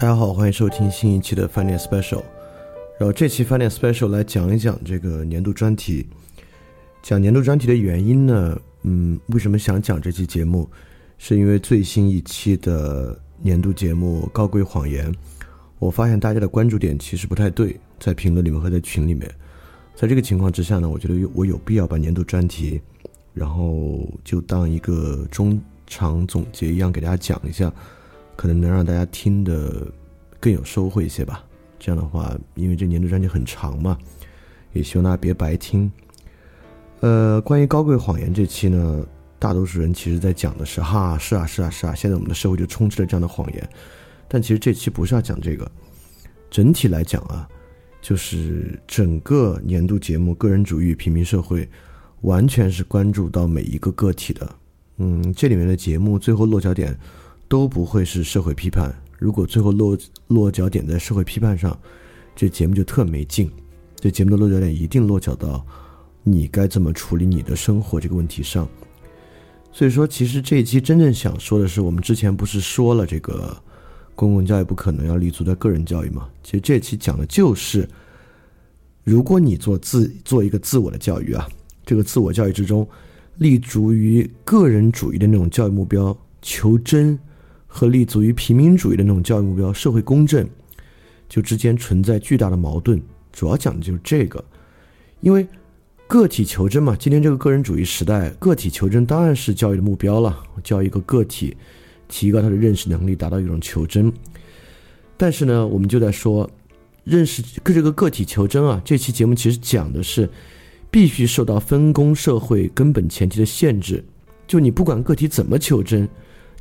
大家好，欢迎收听新一期的饭店 special。然后这期饭店 special 来讲一讲这个年度专题。讲年度专题的原因呢，嗯，为什么想讲这期节目，是因为最新一期的年度节目《高贵谎言》，我发现大家的关注点其实不太对，在评论里面和在群里面。在这个情况之下呢，我觉得我有必要把年度专题，然后就当一个中场总结一样给大家讲一下。可能能让大家听得更有收获一些吧。这样的话，因为这年度专辑很长嘛，也希望大家别白听。呃，关于高贵谎言这期呢，大多数人其实在讲的是哈，是啊，是啊，是啊，现在我们的社会就充斥了这样的谎言。但其实这期不是要讲这个，整体来讲啊，就是整个年度节目《个人主义平民社会》，完全是关注到每一个个体的。嗯，这里面的节目最后落脚点。都不会是社会批判。如果最后落落脚点在社会批判上，这节目就特没劲。这节目的落脚点一定落脚到你该怎么处理你的生活这个问题上。所以说，其实这一期真正想说的是，我们之前不是说了这个公共教育不可能要立足在个人教育吗？其实这期讲的就是，如果你做自做一个自我的教育啊，这个自我教育之中立足于个人主义的那种教育目标，求真。和立足于平民主义的那种教育目标，社会公正，就之间存在巨大的矛盾。主要讲的就是这个，因为个体求真嘛。今天这个个人主义时代，个体求真当然是教育的目标了，教育一个个体提高他的认识能力，达到一种求真。但是呢，我们就在说，认识这个个体求真啊。这期节目其实讲的是，必须受到分工社会根本前提的限制，就你不管个体怎么求真。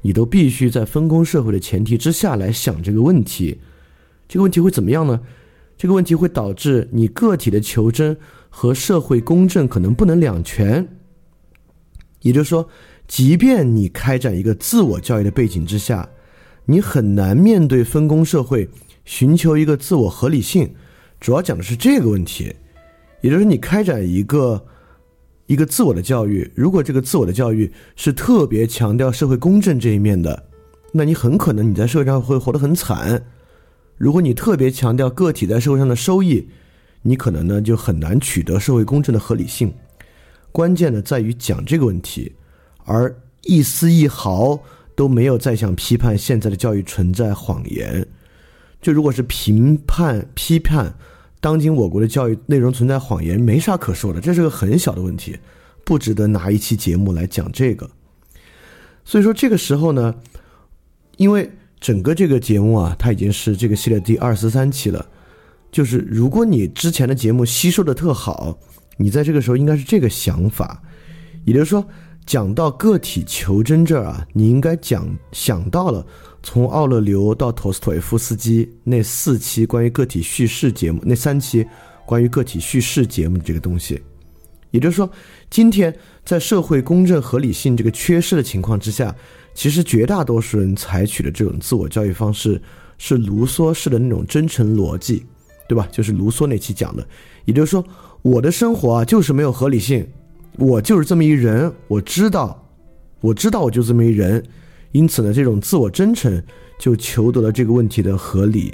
你都必须在分工社会的前提之下来想这个问题，这个问题会怎么样呢？这个问题会导致你个体的求真和社会公正可能不能两全。也就是说，即便你开展一个自我教育的背景之下，你很难面对分工社会寻求一个自我合理性。主要讲的是这个问题，也就是你开展一个。一个自我的教育，如果这个自我的教育是特别强调社会公正这一面的，那你很可能你在社会上会活得很惨。如果你特别强调个体在社会上的收益，你可能呢就很难取得社会公正的合理性。关键呢在于讲这个问题，而一丝一毫都没有再想批判现在的教育存在谎言。就如果是评判批判。当今我国的教育内容存在谎言，没啥可说的，这是个很小的问题，不值得拿一期节目来讲这个。所以说这个时候呢，因为整个这个节目啊，它已经是这个系列第二十三期了，就是如果你之前的节目吸收的特好，你在这个时候应该是这个想法，也就是说，讲到个体求真这儿啊，你应该讲想到了。从奥勒留到陀思妥耶夫斯基那四期关于个体叙事节目，那三期关于个体叙事节目这个东西，也就是说，今天在社会公正合理性这个缺失的情况之下，其实绝大多数人采取的这种自我教育方式是卢梭式的那种真诚逻辑，对吧？就是卢梭那期讲的，也就是说，我的生活啊就是没有合理性，我就是这么一人，我知道，我知道我就这么一人。因此呢，这种自我真诚就求得了这个问题的合理。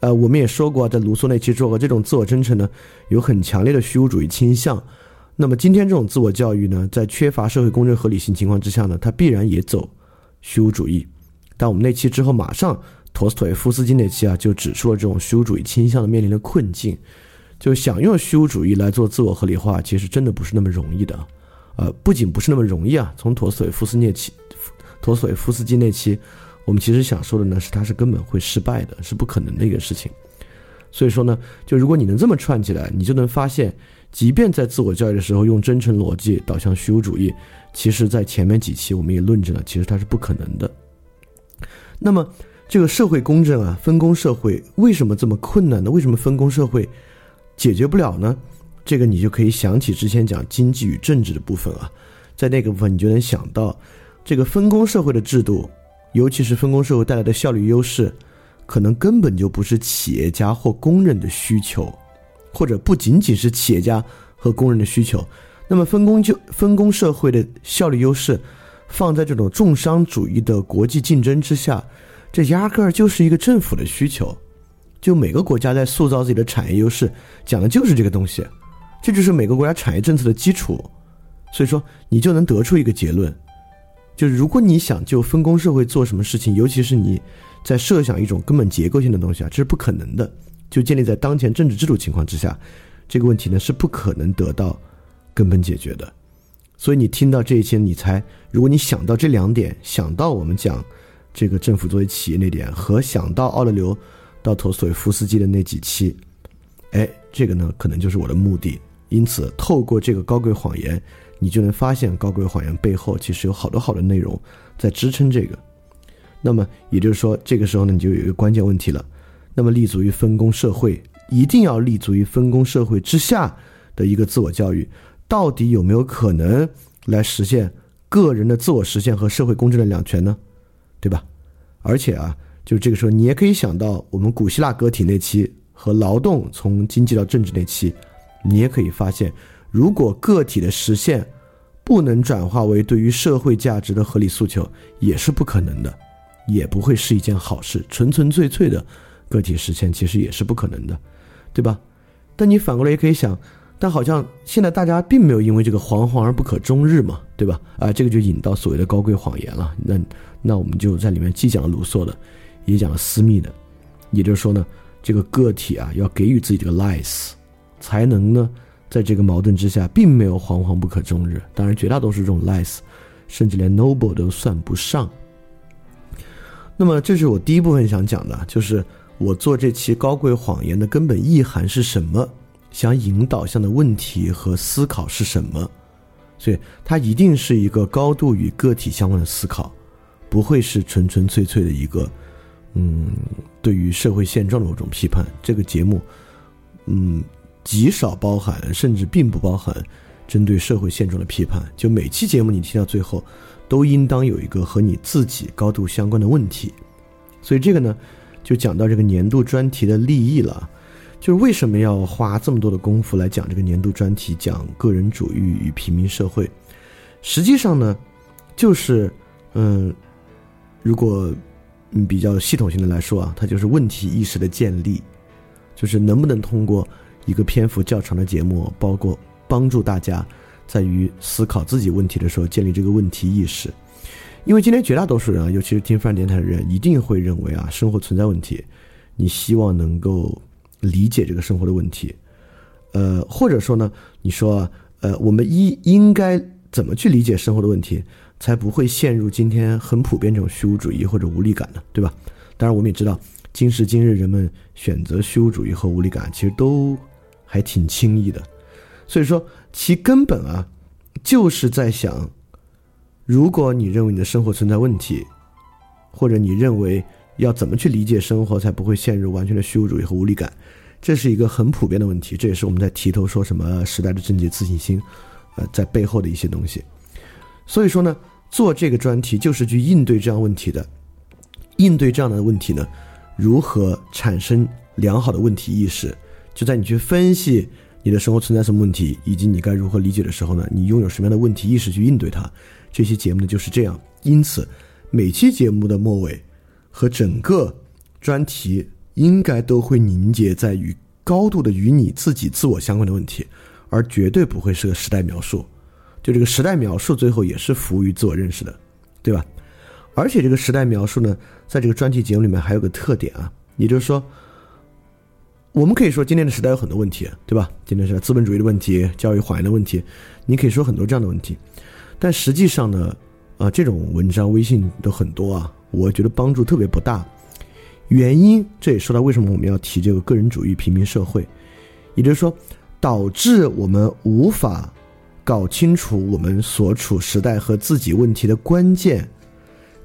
呃，我们也说过，在卢梭那期说过，这种自我真诚呢，有很强烈的虚无主义倾向。那么今天这种自我教育呢，在缺乏社会公正合理性情况之下呢，它必然也走虚无主义。但我们那期之后，马上陀思妥耶夫斯基那期啊，就指出了这种虚无主义倾向的面临的困境。就想用虚无主义来做自我合理化，其实真的不是那么容易的。呃，不仅不是那么容易啊，从陀思妥耶夫斯基那期。陀思妥耶夫斯基那期，我们其实想说的呢是，他是根本会失败的，是不可能的一个事情。所以说呢，就如果你能这么串起来，你就能发现，即便在自我教育的时候用真诚逻辑导向虚无主义，其实在前面几期我们也论证了，其实它是不可能的。那么这个社会公正啊，分工社会为什么这么困难呢？为什么分工社会解决不了呢？这个你就可以想起之前讲经济与政治的部分啊，在那个部分你就能想到。这个分工社会的制度，尤其是分工社会带来的效率优势，可能根本就不是企业家或工人的需求，或者不仅仅是企业家和工人的需求。那么分工就分工社会的效率优势，放在这种重商主义的国际竞争之下，这压根儿就是一个政府的需求。就每个国家在塑造自己的产业优势，讲的就是这个东西，这就是每个国家产业政策的基础。所以说，你就能得出一个结论，就是如果你想就分工社会做什么事情，尤其是你在设想一种根本结构性的东西啊，这是不可能的。就建立在当前政治制度情况之下，这个问题呢是不可能得到根本解决的。所以你听到这一期，你才如果你想到这两点，想到我们讲这个政府作为企业那点，和想到奥勒留到陀思妥耶夫斯基的那几期，哎，这个呢可能就是我的目的。因此，透过这个高贵谎言，你就能发现高贵谎言背后其实有好多好的内容在支撑这个。那么也就是说，这个时候呢，你就有一个关键问题了。那么立足于分工社会，一定要立足于分工社会之下的一个自我教育。到底有没有可能来实现个人的自我实现和社会公正的两全呢？对吧？而且啊，就这个时候，你也可以想到我们古希腊个体那期和劳动从经济到政治那期，你也可以发现，如果个体的实现不能转化为对于社会价值的合理诉求，也是不可能的，也不会是一件好事。纯纯粹粹的个体实现其实也是不可能的，对吧？但你反过来也可以想。但好像现在大家并没有因为这个惶惶而不可终日嘛，对吧？啊，这个就引到所谓的高贵谎言了。那那我们就在里面既讲了卢梭的，也讲了私密的，也就是说呢，这个个体啊要给予自己这个 lies，才能呢在这个矛盾之下，并没有惶惶不可终日。当然，绝大多数这种 lies，甚至连 noble 都算不上。那么，这是我第一部分想讲的，就是我做这期高贵谎言的根本意涵是什么。想引导向的问题和思考是什么？所以它一定是一个高度与个体相关的思考，不会是纯纯粹粹的一个，嗯，对于社会现状的某种批判。这个节目，嗯，极少包含，甚至并不包含针对社会现状的批判。就每期节目你听到最后，都应当有一个和你自己高度相关的问题。所以这个呢，就讲到这个年度专题的立意了。就是为什么要花这么多的功夫来讲这个年度专题，讲个人主义与平民社会？实际上呢，就是嗯，如果嗯比较系统性的来说啊，它就是问题意识的建立，就是能不能通过一个篇幅较长的节目，包括帮助大家在于思考自己问题的时候建立这个问题意识。因为今天绝大多数人啊，尤其是听泛电台的人，一定会认为啊，生活存在问题，你希望能够。理解这个生活的问题，呃，或者说呢，你说，啊呃，我们一应该怎么去理解生活的问题，才不会陷入今天很普遍这种虚无主义或者无力感呢？对吧？当然，我们也知道，今时今日人们选择虚无主义和无力感，其实都还挺轻易的。所以说，其根本啊，就是在想，如果你认为你的生活存在问题，或者你认为。要怎么去理解生活，才不会陷入完全的虚无主义和无力感？这是一个很普遍的问题，这也是我们在提头说什么时代的症结自信心，呃，在背后的一些东西。所以说呢，做这个专题就是去应对这样问题的。应对这样的问题呢，如何产生良好的问题意识？就在你去分析你的生活存在什么问题，以及你该如何理解的时候呢，你拥有什么样的问题意识去应对它？这期节目呢就是这样。因此，每期节目的末尾。和整个专题应该都会凝结在于高度的与你自己自我相关的问题，而绝对不会是个时代描述。就这个时代描述最后也是服务于自我认识的，对吧？而且这个时代描述呢，在这个专题节目里面还有个特点啊，也就是说，我们可以说今天的时代有很多问题，对吧？今天是资本主义的问题、教育谎言的问题，你可以说很多这样的问题。但实际上呢，啊，这种文章、微信都很多啊。我觉得帮助特别不大，原因这也说到为什么我们要提这个个人主义平民社会，也就是说，导致我们无法搞清楚我们所处时代和自己问题的关键，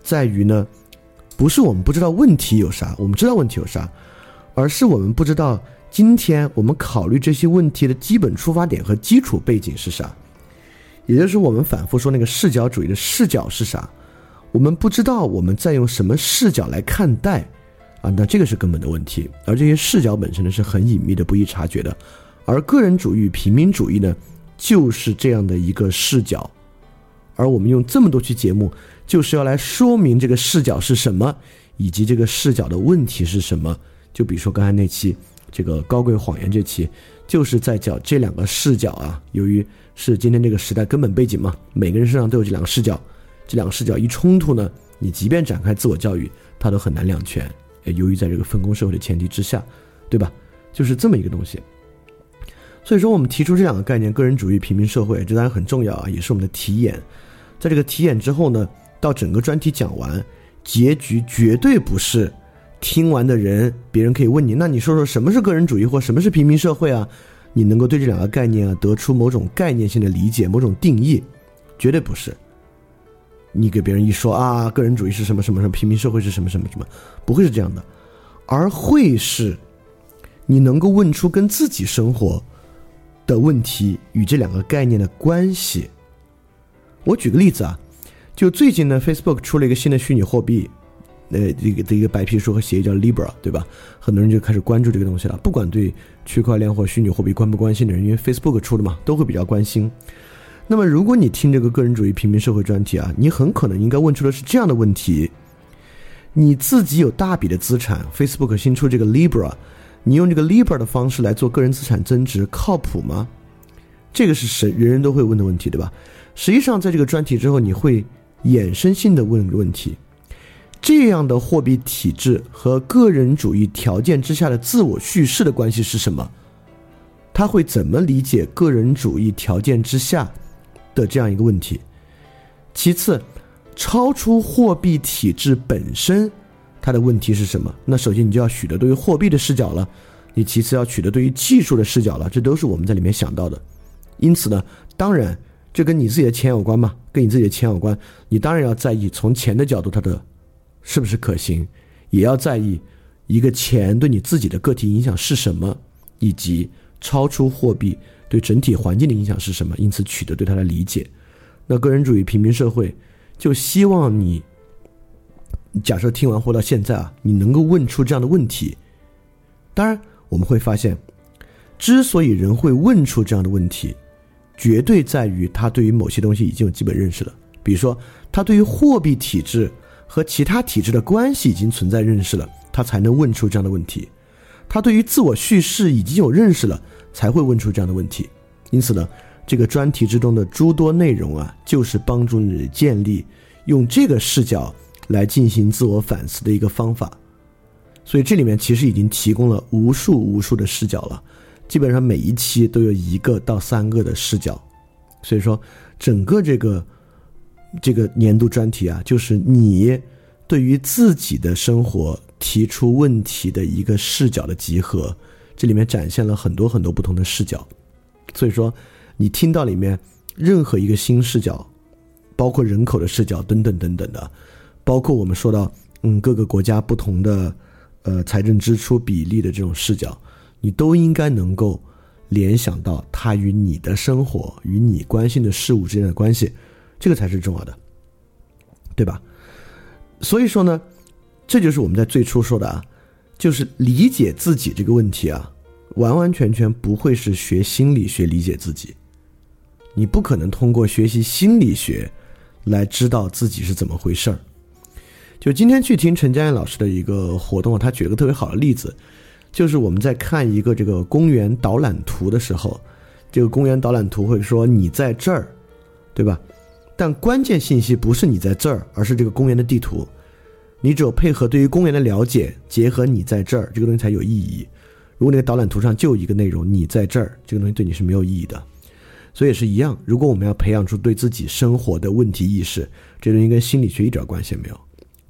在于呢，不是我们不知道问题有啥，我们知道问题有啥，而是我们不知道今天我们考虑这些问题的基本出发点和基础背景是啥，也就是我们反复说那个视角主义的视角是啥。我们不知道我们在用什么视角来看待，啊，那这个是根本的问题。而这些视角本身呢是很隐秘的、不易察觉的。而个人主义、平民主义呢，就是这样的一个视角。而我们用这么多期节目，就是要来说明这个视角是什么，以及这个视角的问题是什么。就比如说刚才那期这个高贵谎言这期，就是在讲这两个视角啊。由于是今天这个时代根本背景嘛，每个人身上都有这两个视角，这两个视角一冲突呢，你即便展开自我教育，它都很难两全。由于在这个分工社会的前提之下，对吧？就是这么一个东西。所以说，我们提出这两个概念：个人主义、平民社会，这当然很重要啊，也是我们的题眼。在这个题眼之后呢，到整个专题讲完，结局绝对不是听完的人，别人可以问你：那你说说什么是个人主义或什么是平民社会啊？你能够对这两个概念啊得出某种概念性的理解、某种定义，绝对不是。你给别人一说啊，个人主义是什么什么什么，平民社会是什么什么什么，不会是这样的，而会是你能够问出跟自己生活。的问题与这两个概念的关系。我举个例子啊，就最近呢，Facebook 出了一个新的虚拟货币，呃，一个的一个白皮书和协议叫 Libra，对吧？很多人就开始关注这个东西了。不管对区块链或虚拟货币关不关心的人，因为 Facebook 出的嘛，都会比较关心。那么，如果你听这个个人主义平民社会专题啊，你很可能应该问出的是这样的问题：你自己有大笔的资产，Facebook 新出这个 Libra。你用这个 Libra 的方式来做个人资产增值，靠谱吗？这个是谁人人都会问的问题，对吧？实际上，在这个专题之后，你会衍生性的问问题：这样的货币体制和个人主义条件之下的自我叙事的关系是什么？他会怎么理解个人主义条件之下的这样一个问题？其次，超出货币体制本身。它的问题是什么？那首先你就要取得对于货币的视角了，你其次要取得对于技术的视角了，这都是我们在里面想到的。因此呢，当然这跟你自己的钱有关嘛，跟你自己的钱有关，你当然要在意从钱的角度它的是不是可行，也要在意一个钱对你自己的个体影响是什么，以及超出货币对整体环境的影响是什么。因此取得对它的理解。那个人主义平民社会就希望你。假设听完活到现在啊，你能够问出这样的问题，当然我们会发现，之所以人会问出这样的问题，绝对在于他对于某些东西已经有基本认识了。比如说，他对于货币体制和其他体制的关系已经存在认识了，他才能问出这样的问题。他对于自我叙事已经有认识了，才会问出这样的问题。因此呢，这个专题之中的诸多内容啊，就是帮助你建立用这个视角。来进行自我反思的一个方法，所以这里面其实已经提供了无数无数的视角了，基本上每一期都有一个到三个的视角，所以说整个这个这个年度专题啊，就是你对于自己的生活提出问题的一个视角的集合，这里面展现了很多很多不同的视角，所以说你听到里面任何一个新视角，包括人口的视角等等等等的。包括我们说到，嗯，各个国家不同的，呃，财政支出比例的这种视角，你都应该能够联想到它与你的生活、与你关心的事物之间的关系，这个才是重要的，对吧？所以说呢，这就是我们在最初说的啊，就是理解自己这个问题啊，完完全全不会是学心理学理解自己，你不可能通过学习心理学来知道自己是怎么回事儿。就今天去听陈佳燕老师的一个活动，他举了个特别好的例子，就是我们在看一个这个公园导览图的时候，这个公园导览图会说你在这儿，对吧？但关键信息不是你在这儿，而是这个公园的地图。你只有配合对于公园的了解，结合你在这儿，这个东西才有意义。如果那个导览图上就一个内容你在这儿，这个东西对你是没有意义的。所以也是一样，如果我们要培养出对自己生活的问题意识，这东西跟心理学一点关系也没有。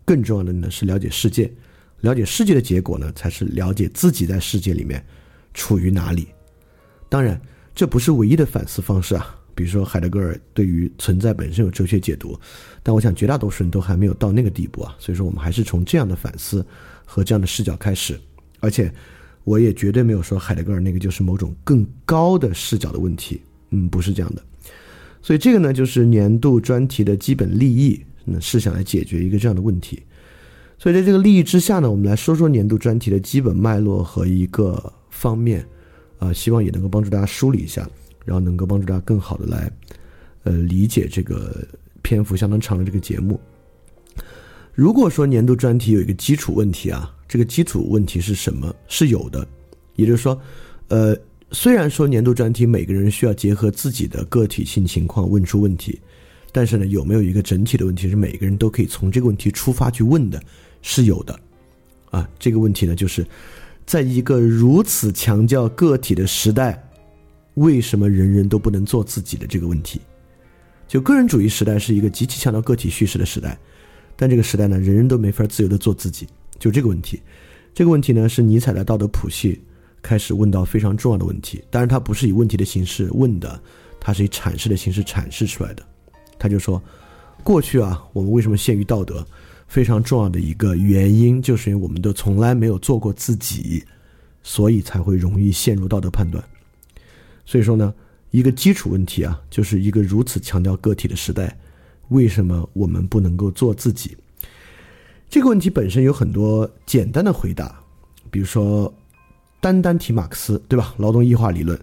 更重要的呢是了解世界，了解世界的结果呢才是了解自己在世界里面处于哪里。当然，这不是唯一的反思方式啊。比如说海德格尔对于存在本身有哲学解读，但我想绝大多数人都还没有到那个地步啊。所以说，我们还是从这样的反思和这样的视角开始。而且，我也绝对没有说海德格尔那个就是某种更高的视角的问题。嗯，不是这样的。所以这个呢，就是年度专题的基本立意。那是想来解决一个这样的问题，所以在这个利益之下呢，我们来说说年度专题的基本脉络和一个方面，啊，希望也能够帮助大家梳理一下，然后能够帮助大家更好的来，呃，理解这个篇幅相当长的这个节目。如果说年度专题有一个基础问题啊，这个基础问题是什么？是有的，也就是说，呃，虽然说年度专题每个人需要结合自己的个体性情况问出问题，但是呢，有没有一个整体的问题是每个人都可以从这个问题出发去问的？是有的，啊，这个问题呢，就是在一个如此强调个体的时代，为什么人人都不能做自己的这个问题？就个人主义时代是一个极其强调个体叙事的时代，但这个时代呢，人人都没法自由的做自己，就这个问题。这个问题呢，是尼采的道德谱系开始问到非常重要的问题。当然，他不是以问题的形式问的，他是以阐释的形式阐释出来的。他就说，过去啊，我们为什么陷于道德？非常重要的一个原因，就是因为我们都从来没有做过自己，所以才会容易陷入道德判断。所以说呢。一个基础问题啊，就是一个如此强调个体的时代，为什么我们不能够做自己？这个问题本身有很多简单的回答，比如说单单提马克思，对吧？劳动异化理论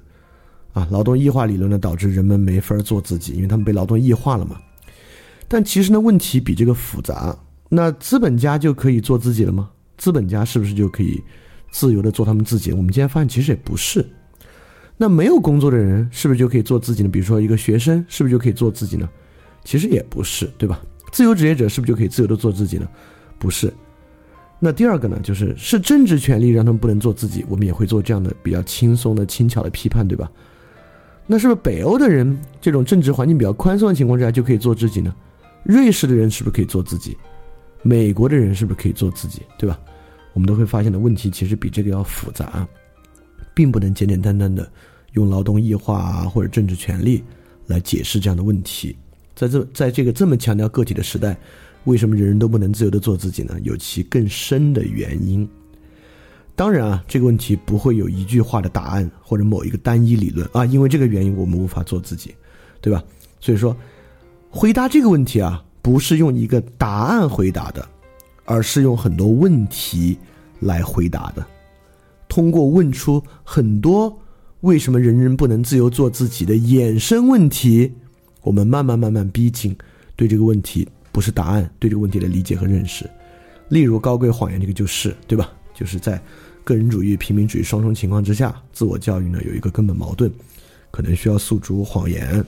啊，劳动异化理论呢，导致人们没法做自己，因为他们被劳动异化了嘛。但其实呢，问题比这个复杂。那资本家就可以做自己了吗？资本家是不是就可以自由的做他们自己？我们今天发现，其实也不是。那没有工作的人是不是就可以做自己呢？比如说一个学生是不是就可以做自己呢？其实也不是，对吧？自由职业者是不是就可以自由的做自己呢？不是。那第二个呢，就是是政治权利让他们不能做自己，我们也会做这样的比较轻松的、轻巧的批判，对吧？那是不是北欧的人这种政治环境比较宽松的情况之下就可以做自己呢？瑞士的人是不是可以做自己？美国的人是不是可以做自己？对吧？我们都会发现的问题其实比这个要复杂，并不能简简单单的。用劳动异化啊，或者政治权利来解释这样的问题，在这在这个这么强调个体的时代，为什么人人都不能自由的做自己呢？有其更深的原因。当然啊，这个问题不会有一句话的答案或者某一个单一理论啊，因为这个原因我们无法做自己，对吧？所以说，回答这个问题啊，不是用一个答案回答的，而是用很多问题来回答的，通过问出很多。为什么人人不能自由做自己的衍生问题？我们慢慢慢慢逼近对这个问题不是答案，对这个问题的理解和认识。例如高贵谎言，这个就是对吧？就是在个人主义、平民主义双重情况之下，自我教育呢有一个根本矛盾，可能需要诉诸谎言，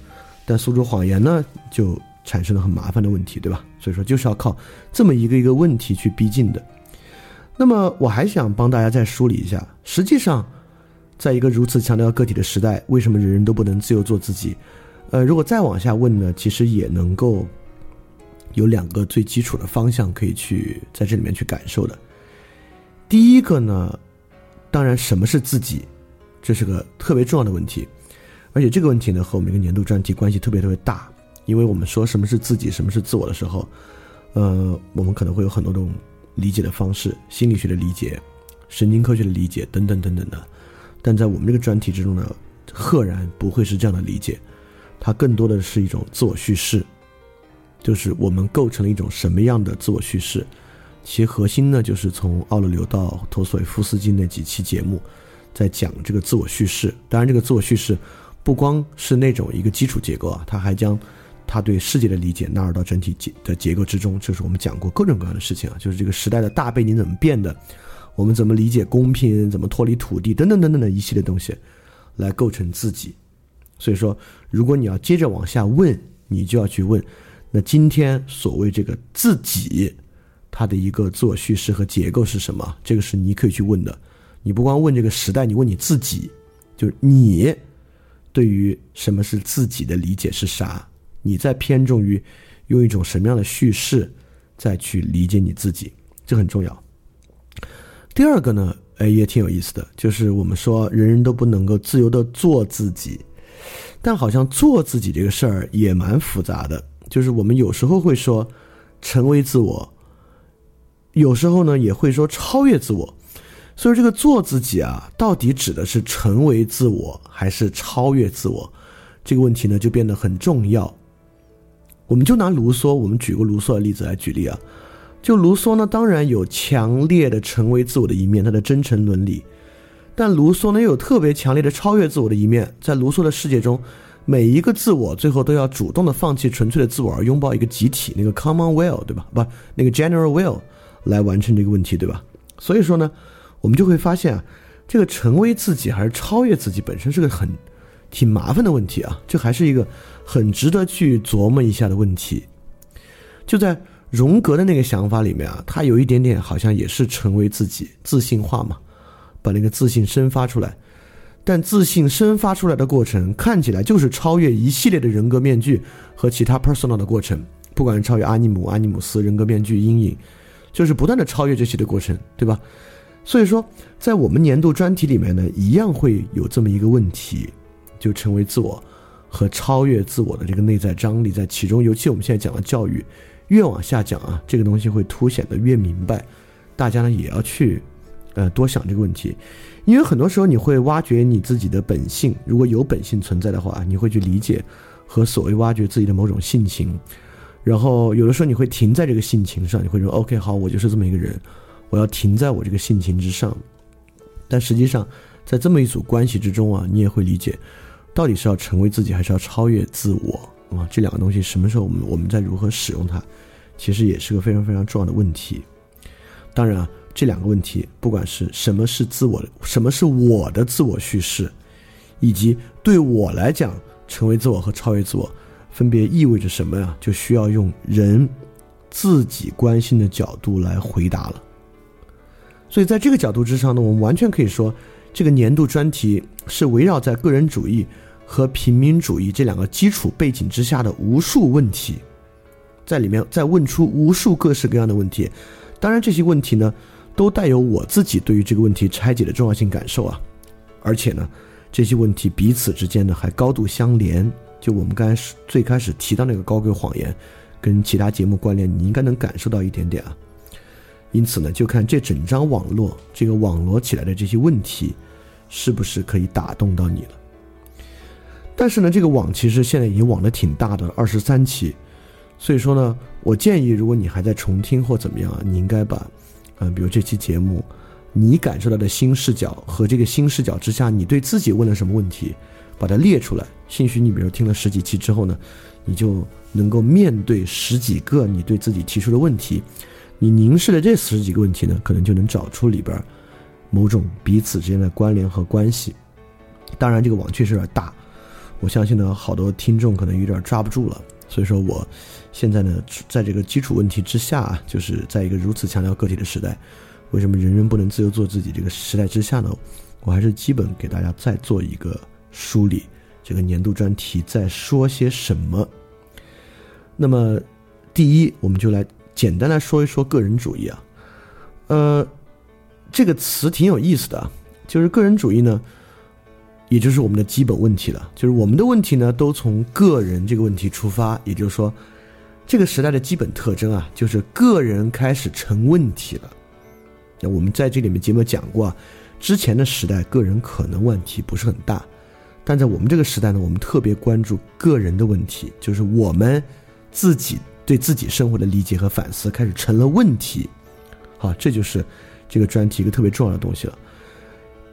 但诉诸谎言呢就产生了很麻烦的问题，对吧？所以说就是要靠这么一个一个问题去逼近的。那么我还想帮大家再梳理一下，实际上。在一个如此强调个体的时代，为什么人人都不能自由做自己？呃，如果再往下问呢，其实也能够有两个最基础的方向可以去在这里面去感受的。第一个呢，当然什么是自己，这是个特别重要的问题，而且这个问题呢和我们一个年度专题关系特别特别大，因为我们说什么是自己，什么是自我的时候，呃，我们可能会有很多种理解的方式，心理学的理解、神经科学的理解等等等等的。但在我们这个专题之中呢，赫然不会是这样的理解，它更多的是一种自我叙事，就是我们构成了一种什么样的自我叙事，其核心呢，就是从奥勒留到陀思妥耶夫斯基那几期节目，在讲这个自我叙事。当然，这个自我叙事不光是那种一个基础结构啊，他还将他对世界的理解纳入到整体结的结构之中。就是我们讲过各种各样的事情啊，就是这个时代的大背景怎么变的。我们怎么理解公平？怎么脱离土地？等等等等的一系列东西，来构成自己。所以说，如果你要接着往下问，你就要去问：那今天所谓这个自己，它的一个自我叙事和结构是什么？这个是你可以去问的。你不光问这个时代，你问你自己，就是你对于什么是自己的理解是啥？你在偏重于用一种什么样的叙事再去理解你自己？这很重要。第二个呢，哎，也挺有意思的，就是我们说人人都不能够自由的做自己，但好像做自己这个事儿也蛮复杂的。就是我们有时候会说成为自我，有时候呢也会说超越自我。所以这个做自己啊，到底指的是成为自我还是超越自我？这个问题呢就变得很重要。我们就拿卢梭，我们举个卢梭的例子来举例啊。就卢梭呢，当然有强烈的成为自我的一面，他的真诚伦理；但卢梭呢，又有特别强烈的超越自我的一面。在卢梭的世界中，每一个自我最后都要主动的放弃纯粹的自我，而拥抱一个集体，那个 common will，对吧？不，那个 general will 来完成这个问题，对吧？所以说呢，我们就会发现啊，这个成为自己还是超越自己，本身是个很挺麻烦的问题啊，这还是一个很值得去琢磨一下的问题。就在荣格的那个想法里面啊，他有一点点好像也是成为自己，自信化嘛，把那个自信生发出来。但自信生发出来的过程看起来就是超越一系列的人格面具和其他 personal 的过程，不管是超越阿尼姆、阿尼姆斯人格面具、阴影，就是不断的超越这些的过程，对吧？所以说，在我们年度专题里面呢，一样会有这么一个问题，就成为自我和超越自我的这个内在张力在其中。尤其我们现在讲的教育，越往下讲啊，这个东西会凸显的越明白，大家呢也要去呃多想这个问题。因为很多时候你会挖掘你自己的本性，如果有本性存在的话，你会去理解和所谓挖掘自己的某种性情，然后有的时候你会停在这个性情上，你会说 OK 好，我就是这么一个人，我要停在我这个性情之上。但实际上，在这么一组关系之中啊，你也会理解，到底是要成为自己，还是要超越自我啊？这两个东西什么时候我们我们在如何使用它，其实也是个非常非常重要的问题。当然啊。这两个问题，不管是什么是自我的，什么是我的自我叙事，以及对我来讲，成为自我和超越自我，分别意味着什么呀？就需要用人自己关心的角度来回答了。所以，在这个角度之上呢，我们完全可以说，这个年度专题是围绕在个人主义和平民主义这两个基础背景之下的无数问题，在里面再问出无数各式各样的问题。当然，这些问题呢。都带有我自己对于这个问题拆解的重要性感受啊，而且呢，这些问题彼此之间呢还高度相连。就我们刚才最开始提到那个高贵谎言，跟其他节目关联，你应该能感受到一点点啊。因此呢，就看这整张网络，这个网罗起来的这些问题，是不是可以打动到你了。但是呢，这个网其实现在已经网的挺大的，二十三期，所以说呢，我建议如果你还在重听或怎么样啊，你应该把。嗯，比如这期节目，你感受到的新视角和这个新视角之下，你对自己问了什么问题，把它列出来。兴许你比如听了十几期之后呢，你就能够面对十几个你对自己提出的问题，你凝视了这十几个问题呢，可能就能找出里边某种彼此之间的关联和关系。当然，这个网确实有点大，我相信呢，好多听众可能有点抓不住了。所以说，我现在呢，在这个基础问题之下啊，就是在一个如此强调个体的时代，为什么人人不能自由做自己这个时代之下呢？我还是基本给大家再做一个梳理，这个年度专题在说些什么。那么，第一，我们就来简单来说一说个人主义啊，呃，这个词挺有意思的，就是个人主义呢。也就是我们的基本问题了，就是我们的问题呢，都从个人这个问题出发。也就是说，这个时代的基本特征啊，就是个人开始成问题了。那我们在这里面节目讲过，啊，之前的时代个人可能问题不是很大，但在我们这个时代呢，我们特别关注个人的问题，就是我们自己对自己生活的理解和反思开始成了问题。好，这就是这个专题一个特别重要的东西了。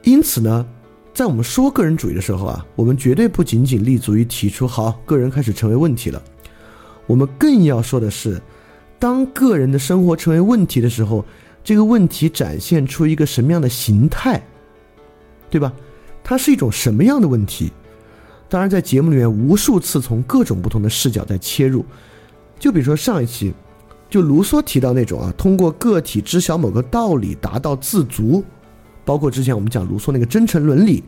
因此呢。在我们说个人主义的时候啊，我们绝对不仅仅立足于提出好个人开始成为问题了，我们更要说的是，当个人的生活成为问题的时候，这个问题展现出一个什么样的形态，对吧？它是一种什么样的问题？当然，在节目里面无数次从各种不同的视角在切入，就比如说上一期，就卢梭提到那种啊，通过个体知晓某个道理达到自足。包括之前我们讲卢梭那个真诚伦理，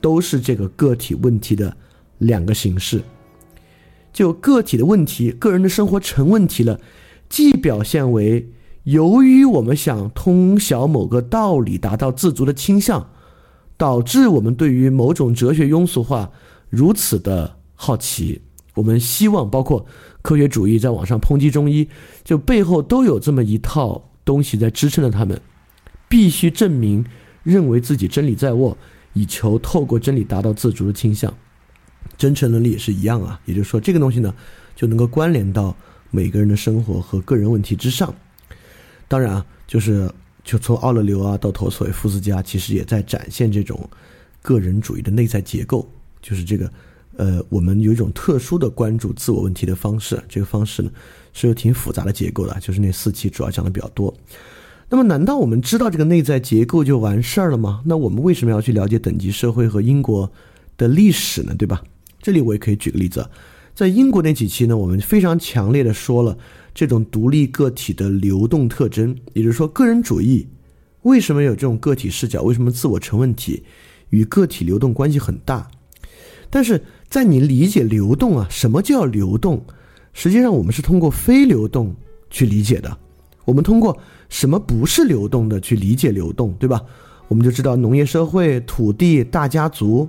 都是这个个体问题的两个形式。就个体的问题，个人的生活成问题了，既表现为由于我们想通晓某个道理，达到自足的倾向，导致我们对于某种哲学庸俗化如此的好奇。我们希望，包括科学主义在网上抨击中医，就背后都有这么一套东西在支撑着他们，必须证明。认为自己真理在握，以求透过真理达到自足的倾向，真诚能力也是一样啊。也就是说，这个东西呢，就能够关联到每个人的生活和个人问题之上。当然啊，就是就从奥勒留啊到陀思妥耶夫斯基啊，其实也在展现这种个人主义的内在结构，就是这个呃，我们有一种特殊的关注自我问题的方式。这个方式呢，是有挺复杂的结构的，就是那四期主要讲的比较多。那么，难道我们知道这个内在结构就完事儿了吗？那我们为什么要去了解等级社会和英国的历史呢？对吧？这里我也可以举个例子，在英国那几期呢，我们非常强烈的说了这种独立个体的流动特征，也就是说，个人主义为什么有这种个体视角？为什么自我成问题与个体流动关系很大？但是在你理解流动啊，什么叫流动？实际上，我们是通过非流动去理解的。我们通过什么不是流动的去理解流动，对吧？我们就知道农业社会、土地、大家族。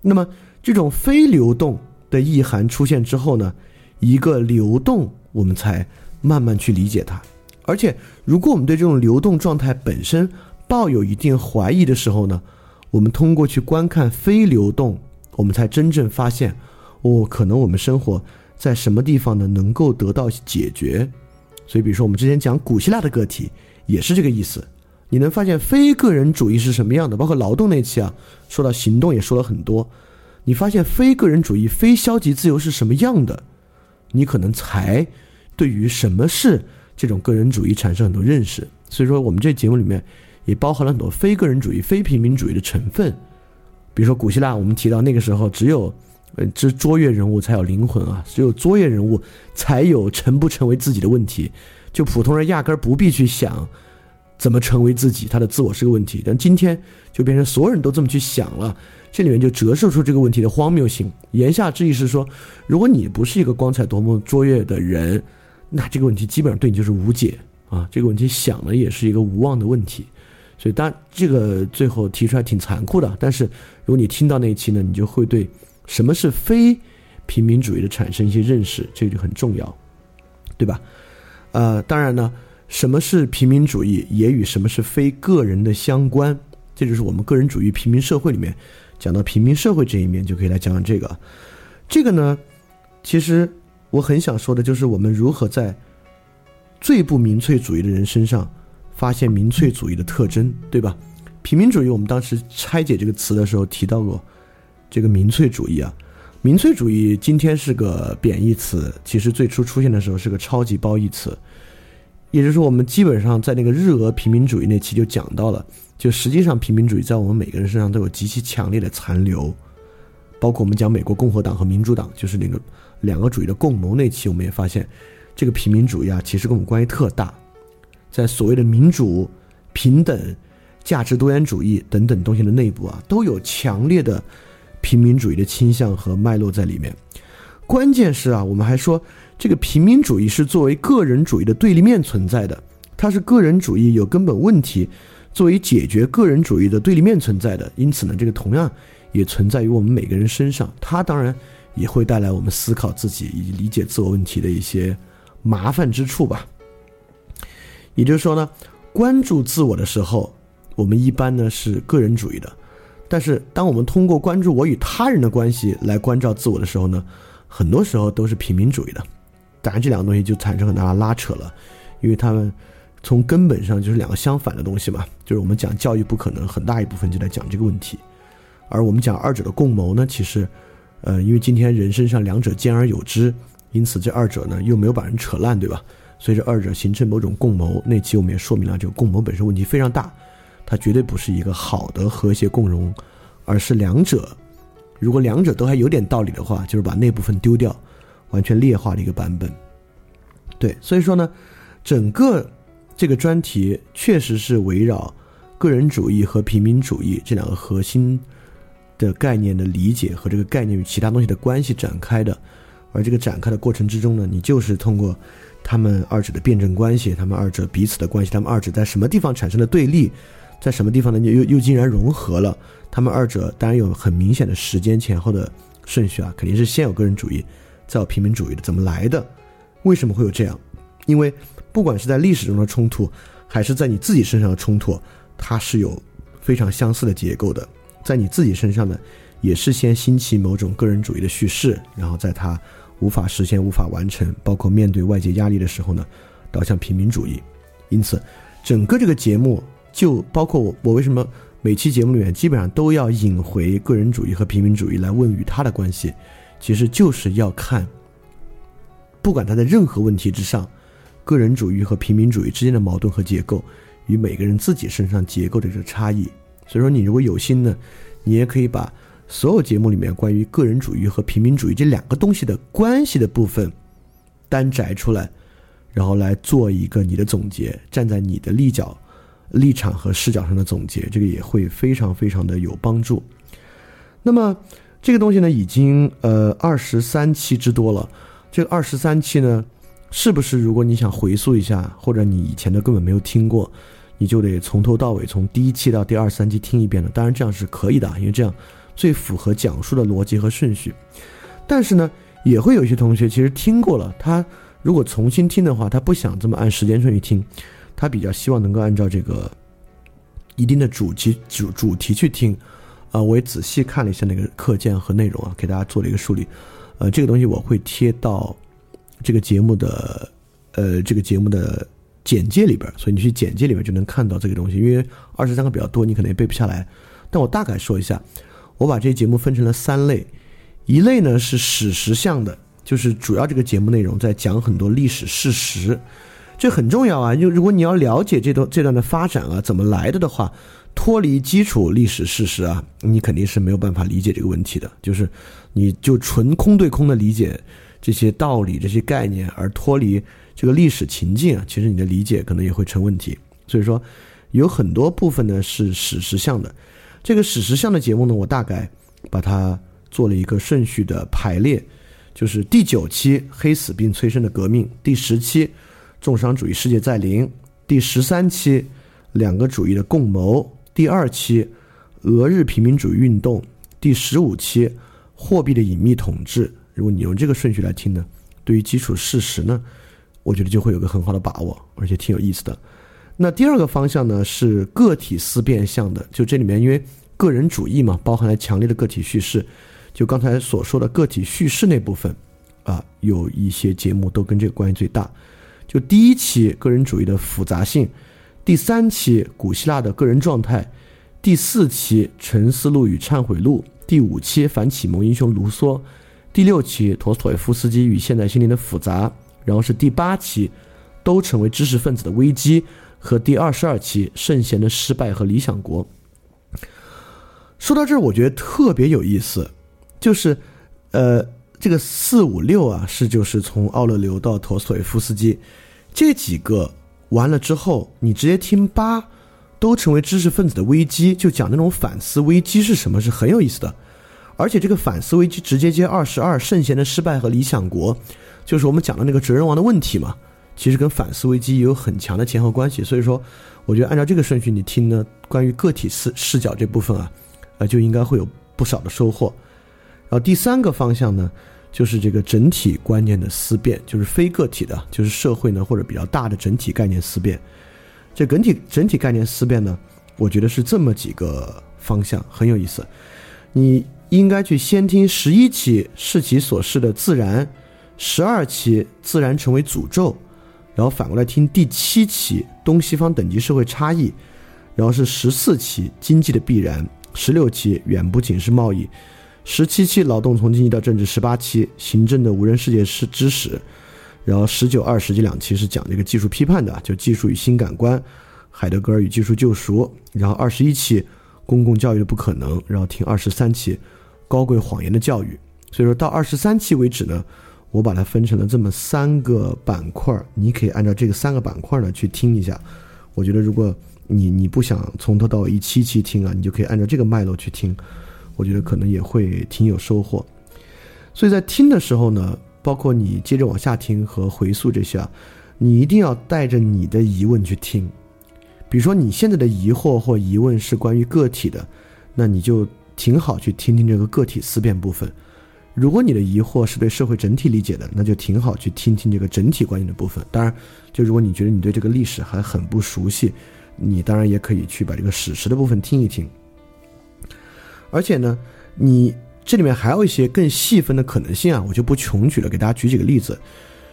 那么这种非流动的意涵出现之后呢，一个流动，我们才慢慢去理解它。而且，如果我们对这种流动状态本身抱有一定怀疑的时候呢，我们通过去观看非流动，我们才真正发现，哦，可能我们生活在什么地方呢？能够得到解决。所以，比如说我们之前讲古希腊的个体，也是这个意思。你能发现非个人主义是什么样的？包括劳动那期啊，说到行动也说了很多。你发现非个人主义、非消极自由是什么样的？你可能才对于什么是这种个人主义产生很多认识。所以说，我们这节目里面也包含了很多非个人主义、非平民主义的成分。比如说古希腊，我们提到那个时候只有。呃，这卓越人物才有灵魂啊！只有卓越人物才有成不成为自己的问题，就普通人压根儿不必去想怎么成为自己，他的自我是个问题。但今天就变成所有人都这么去想了，这里面就折射出这个问题的荒谬性。言下之意是说，如果你不是一个光彩夺目、卓越的人，那这个问题基本上对你就是无解啊！这个问题想了也是一个无望的问题。所以，当然这个最后提出来挺残酷的，但是如果你听到那一期呢，你就会对。什么是非平民主义的产生一些认识，这个就很重要，对吧？呃，当然呢，什么是平民主义，也与什么是非个人的相关。这就是我们个人主义平民社会里面讲到平民社会这一面，就可以来讲讲这个。这个呢，其实我很想说的就是我们如何在最不民粹主义的人身上发现民粹主义的特征，对吧？平民主义，我们当时拆解这个词的时候提到过。这个民粹主义啊，民粹主义今天是个贬义词，其实最初出现的时候是个超级褒义词。也就是说，我们基本上在那个日俄平民主义那期就讲到了，就实际上平民主义在我们每个人身上都有极其强烈的残留。包括我们讲美国共和党和民主党，就是那个两个主义的共谋那期，我们也发现，这个平民主义啊，其实跟我们关系特大。在所谓的民主、平等、价值多元主义等等东西的内部啊，都有强烈的。平民主义的倾向和脉络在里面，关键是啊，我们还说这个平民主义是作为个人主义的对立面存在的，它是个人主义有根本问题，作为解决个人主义的对立面存在的，因此呢，这个同样也存在于我们每个人身上，它当然也会带来我们思考自己以及理解自我问题的一些麻烦之处吧。也就是说呢，关注自我的时候，我们一般呢是个人主义的。但是，当我们通过关注我与他人的关系来关照自我的时候呢，很多时候都是平民主义的。当然，这两个东西就产生很大的拉扯了，因为他们从根本上就是两个相反的东西嘛。就是我们讲教育不可能，很大一部分就在讲这个问题。而我们讲二者的共谋呢，其实，呃，因为今天人身上两者兼而有之，因此这二者呢又没有把人扯烂，对吧？所以这二者形成某种共谋。那期我们也说明了，这个共谋本身问题非常大。它绝对不是一个好的和谐共荣，而是两者，如果两者都还有点道理的话，就是把那部分丢掉，完全劣化的一个版本。对，所以说呢，整个这个专题确实是围绕个人主义和平民主义这两个核心的概念的理解和这个概念与其他东西的关系展开的。而这个展开的过程之中呢，你就是通过他们二者的辩证关系，他们二者彼此的关系，他们二者在什么地方产生的对立。在什么地方呢？又又又竟然融合了？他们二者当然有很明显的时间前后的顺序啊，肯定是先有个人主义，再有平民主义的。怎么来的？为什么会有这样？因为不管是在历史中的冲突，还是在你自己身上的冲突，它是有非常相似的结构的。在你自己身上呢，也是先兴起某种个人主义的叙事，然后在它无法实现、无法完成，包括面对外界压力的时候呢，导向平民主义。因此，整个这个节目。就包括我，我为什么每期节目里面基本上都要引回个人主义和平民主义来问与他的关系，其实就是要看，不管他在任何问题之上，个人主义和平民主义之间的矛盾和结构与每个人自己身上结构的这个差异。所以说，你如果有心呢，你也可以把所有节目里面关于个人主义和平民主义这两个东西的关系的部分单摘出来，然后来做一个你的总结，站在你的立脚。立场和视角上的总结，这个也会非常非常的有帮助。那么这个东西呢，已经呃二十三期之多了。这个二十三期呢，是不是如果你想回溯一下，或者你以前的根本没有听过，你就得从头到尾从第一期到第二三期听一遍了？当然这样是可以的，因为这样最符合讲述的逻辑和顺序。但是呢，也会有些同学其实听过了，他如果重新听的话，他不想这么按时间顺序听。他比较希望能够按照这个一定的主题主主题去听，啊，我也仔细看了一下那个课件和内容啊，给大家做了一个梳理，呃，这个东西我会贴到这个节目的呃这个节目的简介里边，所以你去简介里面就能看到这个东西。因为二十三个比较多，你可能也背不下来，但我大概说一下，我把这节目分成了三类，一类呢是史实向的，就是主要这个节目内容在讲很多历史事实。这很重要啊！就如果你要了解这段这段的发展啊，怎么来的的话，脱离基础历史事实啊，你肯定是没有办法理解这个问题的。就是你就纯空对空的理解这些道理、这些概念，而脱离这个历史情境啊，其实你的理解可能也会成问题。所以说，有很多部分呢是史实向的。这个史实向的节目呢，我大概把它做了一个顺序的排列，就是第九期黑死病催生的革命，第十期。重商主义世界在临第十三期，两个主义的共谋第二期，俄日平民主义运动第十五期，货币的隐秘统治。如果你用这个顺序来听呢，对于基础事实呢，我觉得就会有个很好的把握，而且挺有意思的。那第二个方向呢是个体思辨向的，就这里面因为个人主义嘛，包含了强烈的个体叙事，就刚才所说的个体叙事那部分啊，有一些节目都跟这个关系最大。就第一期个人主义的复杂性，第三期古希腊的个人状态，第四期沉思录与忏悔录，第五期反启蒙英雄卢梭，第六期陀思妥耶夫斯基与现代心灵的复杂，然后是第八期都成为知识分子的危机和第二十二期圣贤的失败和理想国。说到这儿，我觉得特别有意思，就是呃。这个四五六啊，是就是从奥勒留到陀思妥耶夫斯基，这几个完了之后，你直接听八，都成为知识分子的危机，就讲那种反思危机是什么，是很有意思的。而且这个反思危机直接接二十二圣贤的失败和理想国，就是我们讲的那个哲人王的问题嘛，其实跟反思危机也有很强的前后关系。所以说，我觉得按照这个顺序你听呢，关于个体视视角这部分啊，呃，就应该会有不少的收获。然后第三个方向呢？就是这个整体观念的思辨，就是非个体的，就是社会呢或者比较大的整体概念思辨。这整体整体概念思辨呢，我觉得是这么几个方向，很有意思。你应该去先听十一期视其所示的自然，十二期自然成为诅咒，然后反过来听第七期东西方等级社会差异，然后是十四期经济的必然，十六期远不仅是贸易。十七期劳动从经济到政治，十八期行政的无人世界是知识，然后十九、二十这两期是讲这个技术批判的，就技术与新感官，海德格尔与技术救赎，然后二十一期公共教育的不可能，然后听二十三期高贵谎言的教育。所以说到二十三期为止呢，我把它分成了这么三个板块，你可以按照这个三个板块呢去听一下。我觉得如果你你不想从头到尾一期期听啊，你就可以按照这个脉络去听。我觉得可能也会挺有收获，所以在听的时候呢，包括你接着往下听和回溯这些啊，你一定要带着你的疑问去听。比如说你现在的疑惑或疑问是关于个体的，那你就挺好去听听这个个体思辨部分；如果你的疑惑是对社会整体理解的，那就挺好去听听这个整体观念的部分。当然，就如果你觉得你对这个历史还很不熟悉，你当然也可以去把这个史实的部分听一听。而且呢，你这里面还有一些更细分的可能性啊，我就不穷举了。给大家举几个例子，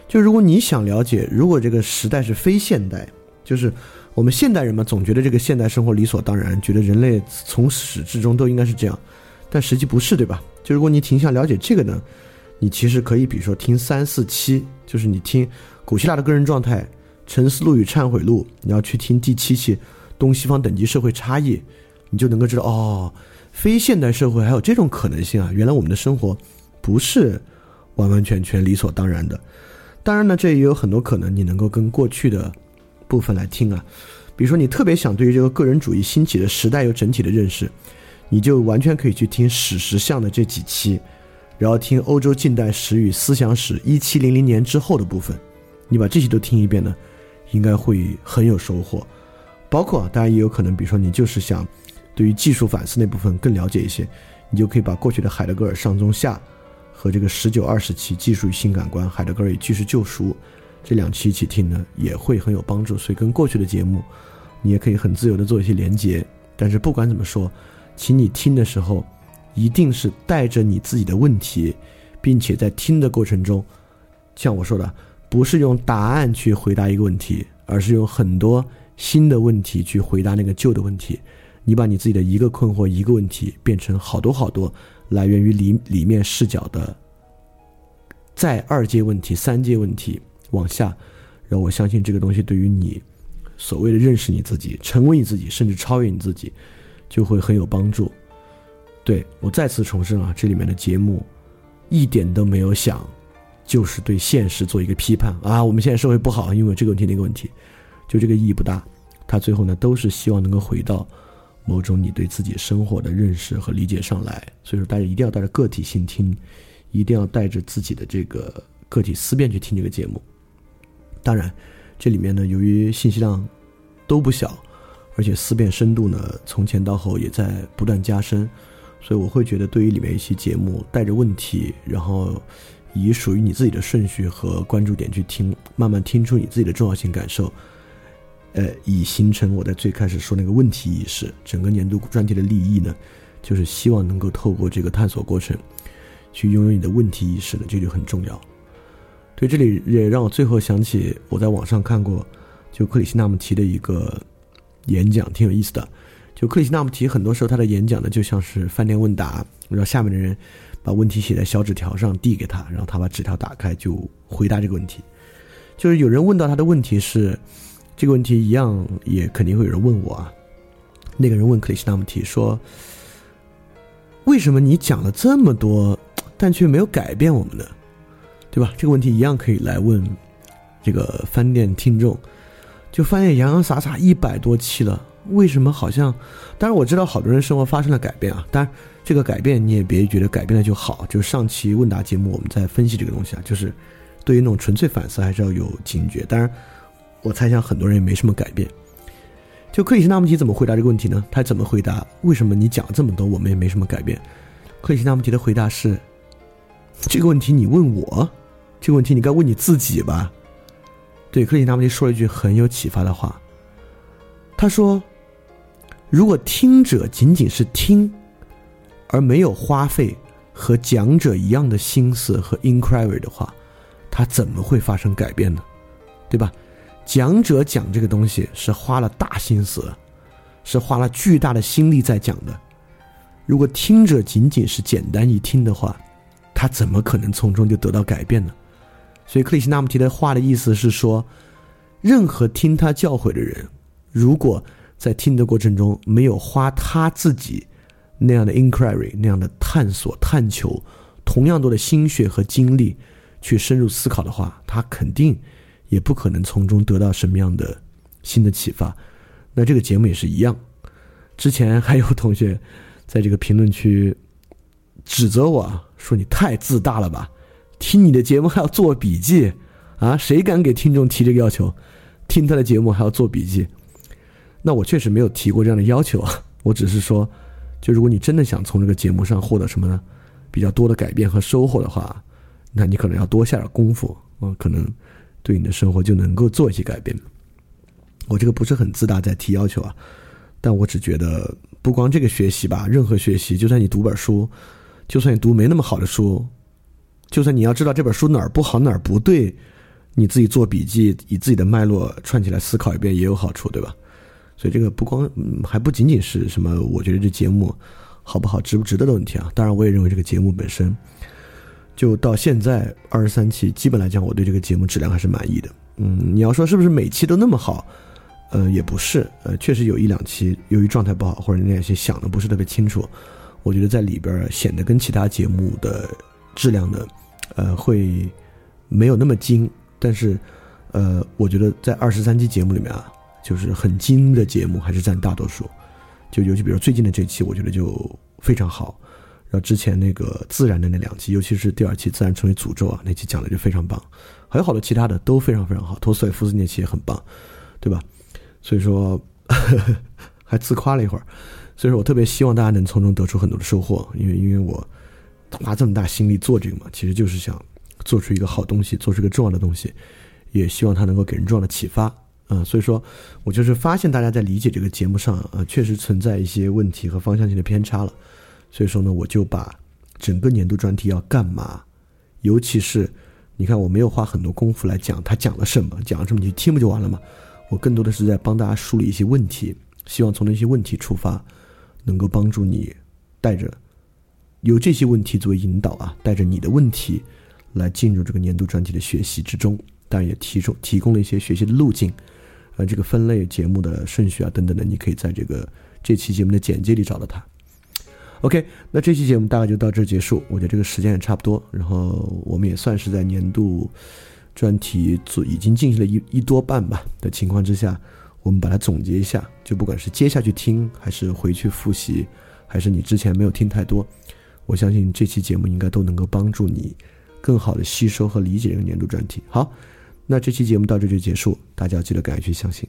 就如果你想了解，如果这个时代是非现代，就是我们现代人嘛，总觉得这个现代生活理所当然，觉得人类从始至终都应该是这样，但实际不是，对吧？就如果你挺想了解这个呢，你其实可以，比如说听三四期，就是你听古希腊的个人状态、沉思录与忏悔录，你要去听第七期东西方等级社会差异，你就能够知道哦，非现代社会还有这种可能性啊！原来我们的生活不是完完全全理所当然的。当然呢，这也有很多可能，你能够跟过去的。部分来听啊，比如说你特别想对于这个个人主义兴起的时代有整体的认识，你就完全可以去听史实像的这几期，然后听欧洲近代史与思想史一七零零年之后的部分，你把这些都听一遍呢，应该会很有收获。包括当然也有可能，比如说你就是想对于技术反思那部分更了解一些，你就可以把过去的海德格尔上中下和这个十九二十期技术与新感官、海德格尔与技术救赎。这两期一起听呢，也会很有帮助。所以跟过去的节目，你也可以很自由的做一些连接。但是不管怎么说，请你听的时候，一定是带着你自己的问题，并且在听的过程中，像我说的，不是用答案去回答一个问题，而是用很多新的问题去回答那个旧的问题。你把你自己的一个困惑、一个问题，变成好多好多来源于里里面视角的再二阶问题、三阶问题。往下，然后我相信这个东西对于你所谓的认识你自己、成为你自己，甚至超越你自己，就会很有帮助。对我再次重申啊，这里面的节目一点都没有想就是对现实做一个批判啊。我们现在社会不好，因为这个问题那个问题，就这个意义不大。他最后呢，都是希望能够回到某种你对自己生活的认识和理解上来。所以说，大家一定要带着个体性听，一定要带着自己的这个个体思辨去听这个节目。当然，这里面呢，由于信息量都不小，而且思辨深度呢，从前到后也在不断加深，所以我会觉得，对于里面一期节目带着问题，然后以属于你自己的顺序和关注点去听，慢慢听出你自己的重要性感受，呃，以形成我在最开始说那个问题意识。整个年度专题的立意呢，就是希望能够透过这个探索过程，去拥有你的问题意识的，这就很重要。对，这里也让我最后想起我在网上看过，就克里希纳姆提的一个演讲，挺有意思的。就克里希纳姆提很多时候他的演讲呢，就像是饭店问答，让下面的人把问题写在小纸条上递给他，然后他把纸条打开就回答这个问题。就是有人问到他的问题是这个问题一样，也肯定会有人问我啊。那个人问克里希纳姆提说：“为什么你讲了这么多，但却没有改变我们呢？”对吧？这个问题一样可以来问这个饭店听众，就发现洋洋洒洒一百多期了，为什么好像？当然我知道好多人生活发生了改变啊，当然这个改变你也别觉得改变了就好。就是上期问答节目我们在分析这个东西啊，就是对于那种纯粹反思还是要有警觉。当然，我猜想很多人也没什么改变。就克里希纳穆提怎么回答这个问题呢？他怎么回答？为什么你讲这么多，我们也没什么改变？克里希纳穆提的回答是。这个问题你问我，这个问题你该问你自己吧。对，克里希纳穆提说了一句很有启发的话。他说：“如果听者仅仅是听，而没有花费和讲者一样的心思和 inquiry 的话，他怎么会发生改变呢？对吧？讲者讲这个东西是花了大心思，是花了巨大的心力在讲的。如果听者仅仅是简单一听的话，他怎么可能从中就得到改变呢？所以克里希纳穆提的话的意思是说，任何听他教诲的人，如果在听的过程中没有花他自己那样的 inquiry 那样的探索探求，同样多的心血和精力去深入思考的话，他肯定也不可能从中得到什么样的新的启发。那这个节目也是一样。之前还有同学在这个评论区指责我。说你太自大了吧？听你的节目还要做笔记啊？谁敢给听众提这个要求？听他的节目还要做笔记？那我确实没有提过这样的要求啊。我只是说，就如果你真的想从这个节目上获得什么呢？比较多的改变和收获的话，那你可能要多下点功夫啊，可能对你的生活就能够做一些改变。我这个不是很自大在提要求啊，但我只觉得不光这个学习吧，任何学习，就算你读本书。就算你读没那么好的书，就算你要知道这本书哪儿不好哪儿不对，你自己做笔记，以自己的脉络串起来思考一遍也有好处，对吧？所以这个不光还不仅仅是什么，我觉得这节目好不好、值不值得的问题啊。当然，我也认为这个节目本身，就到现在二十三期，基本来讲，我对这个节目质量还是满意的。嗯，你要说是不是每期都那么好？呃，也不是，呃，确实有一两期由于状态不好，或者那些想的不是特别清楚，我觉得在里边显得跟其他节目的质量呢，呃，会没有那么精。但是，呃，我觉得在二十三期节目里面啊，就是很精的节目还是占大多数。就尤其比如最近的这期，我觉得就非常好。然后之前那个自然的那两期，尤其是第二期自然成为诅咒啊，那期讲的就非常棒。还有好多其他的都非常非常好，托斯托耶夫斯那期也很棒，对吧？所以说，还自夸了一会儿。所以说我特别希望大家能从中得出很多的收获，因为因为我花这么大心力做这个嘛，其实就是想做出一个好东西，做出一个重要的东西，也希望它能够给人重要的启发。嗯，所以说我就是发现大家在理解这个节目上啊，确实存在一些问题和方向性的偏差了。所以说呢，我就把整个年度专题要干嘛，尤其是你看我没有花很多功夫来讲他讲了什么，讲了这么你听不就完了吗？我更多的是在帮大家梳理一些问题，希望从那些问题出发，能够帮助你带着有这些问题作为引导啊，带着你的问题来进入这个年度专题的学习之中。当然也提出提供了一些学习的路径，呃，这个分类节目的顺序啊等等的，你可以在这个这期节目的简介里找到它。OK，那这期节目大概就到这结束，我觉得这个时间也差不多，然后我们也算是在年度。专题组已经进行了一一多半吧的情况之下，我们把它总结一下。就不管是接下去听，还是回去复习，还是你之前没有听太多，我相信这期节目应该都能够帮助你更好的吸收和理解这个年度专题。好，那这期节目到这就结束，大家记得赶快去相信。